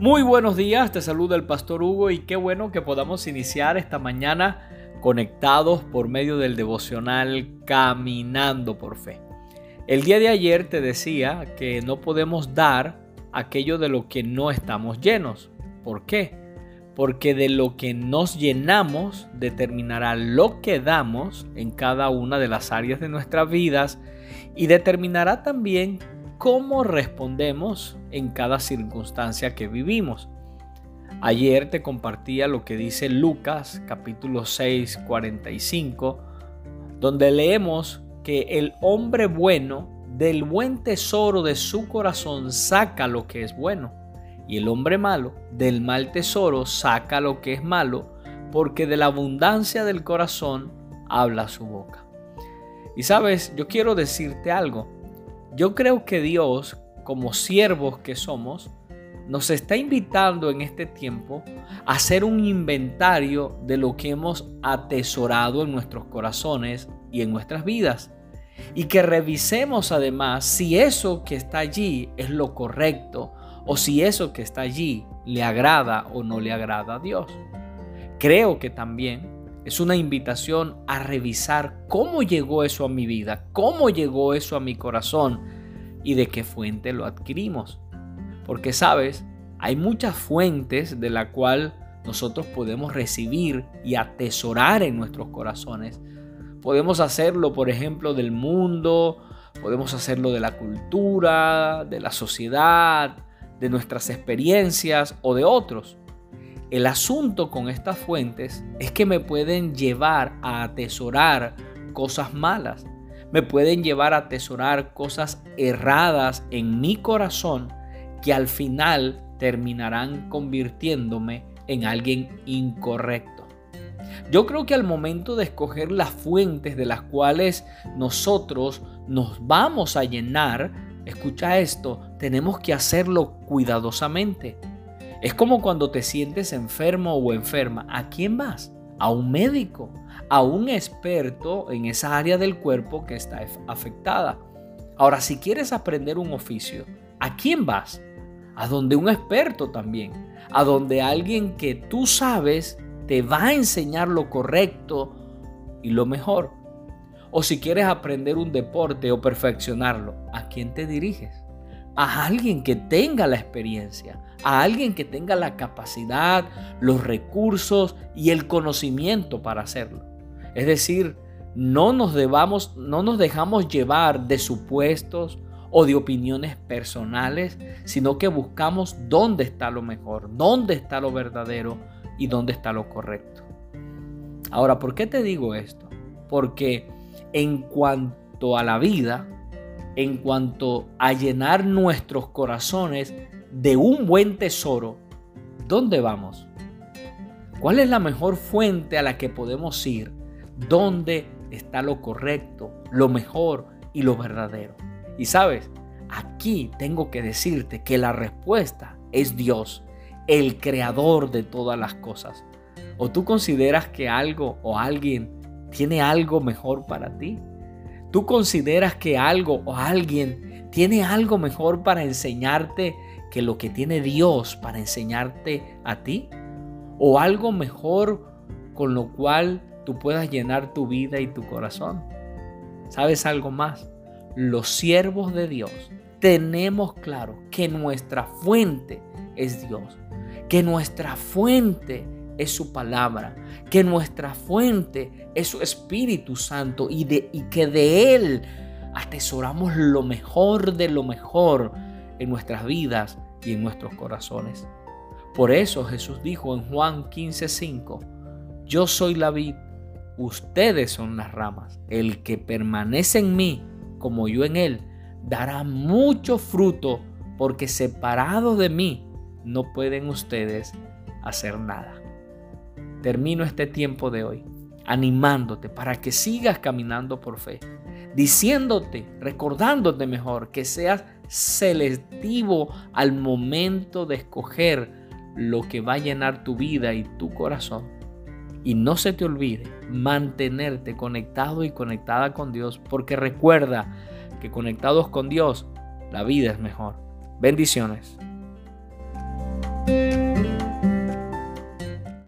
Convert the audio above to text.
Muy buenos días, te saluda el pastor Hugo y qué bueno que podamos iniciar esta mañana conectados por medio del devocional Caminando por Fe. El día de ayer te decía que no podemos dar aquello de lo que no estamos llenos. ¿Por qué? Porque de lo que nos llenamos determinará lo que damos en cada una de las áreas de nuestras vidas y determinará también cómo respondemos en cada circunstancia que vivimos. Ayer te compartía lo que dice Lucas capítulo 6, 45, donde leemos que el hombre bueno del buen tesoro de su corazón saca lo que es bueno, y el hombre malo del mal tesoro saca lo que es malo, porque de la abundancia del corazón habla su boca. Y sabes, yo quiero decirte algo. Yo creo que Dios, como siervos que somos, nos está invitando en este tiempo a hacer un inventario de lo que hemos atesorado en nuestros corazones y en nuestras vidas. Y que revisemos además si eso que está allí es lo correcto o si eso que está allí le agrada o no le agrada a Dios. Creo que también es una invitación a revisar cómo llegó eso a mi vida, cómo llegó eso a mi corazón y de qué fuente lo adquirimos. Porque sabes, hay muchas fuentes de la cual nosotros podemos recibir y atesorar en nuestros corazones. Podemos hacerlo, por ejemplo, del mundo, podemos hacerlo de la cultura, de la sociedad, de nuestras experiencias o de otros. El asunto con estas fuentes es que me pueden llevar a atesorar cosas malas, me pueden llevar a atesorar cosas erradas en mi corazón que al final terminarán convirtiéndome en alguien incorrecto. Yo creo que al momento de escoger las fuentes de las cuales nosotros nos vamos a llenar, escucha esto, tenemos que hacerlo cuidadosamente. Es como cuando te sientes enfermo o enferma. ¿A quién vas? A un médico, a un experto en esa área del cuerpo que está afectada. Ahora, si quieres aprender un oficio, ¿a quién vas? A donde un experto también, a donde alguien que tú sabes te va a enseñar lo correcto y lo mejor. O si quieres aprender un deporte o perfeccionarlo, ¿a quién te diriges? A alguien que tenga la experiencia, a alguien que tenga la capacidad, los recursos y el conocimiento para hacerlo. Es decir, no nos, debamos, no nos dejamos llevar de supuestos o de opiniones personales, sino que buscamos dónde está lo mejor, dónde está lo verdadero y dónde está lo correcto. Ahora, ¿por qué te digo esto? Porque en cuanto a la vida, en cuanto a llenar nuestros corazones de un buen tesoro, ¿dónde vamos? ¿Cuál es la mejor fuente a la que podemos ir? ¿Dónde está lo correcto, lo mejor y lo verdadero? Y sabes, aquí tengo que decirte que la respuesta es Dios, el creador de todas las cosas. ¿O tú consideras que algo o alguien tiene algo mejor para ti? ¿Tú consideras que algo o alguien tiene algo mejor para enseñarte que lo que tiene Dios para enseñarte a ti? ¿O algo mejor con lo cual tú puedas llenar tu vida y tu corazón? ¿Sabes algo más? Los siervos de Dios tenemos claro que nuestra fuente es Dios, que nuestra fuente es su palabra, que nuestra fuente es su Espíritu Santo y, que de Él atesoramos lo mejor de lo mejor en nuestras vidas y en nuestros corazones. Por eso Jesús dijo en Juan 15:5, yo soy la vid, ustedes son las ramas. El que permanece en mí, como yo en él, dará mucho fruto, porque separado de mí no pueden ustedes hacer nada. Termino este tiempo de hoy animándote para que sigas caminando por fe, diciéndote, recordándote mejor que seas selectivo al momento de escoger lo que va a llenar tu vida y tu corazón. Y no se te olvide mantenerte conectado y conectada con Dios, porque recuerda que conectados con Dios, la vida es mejor. Bendiciones.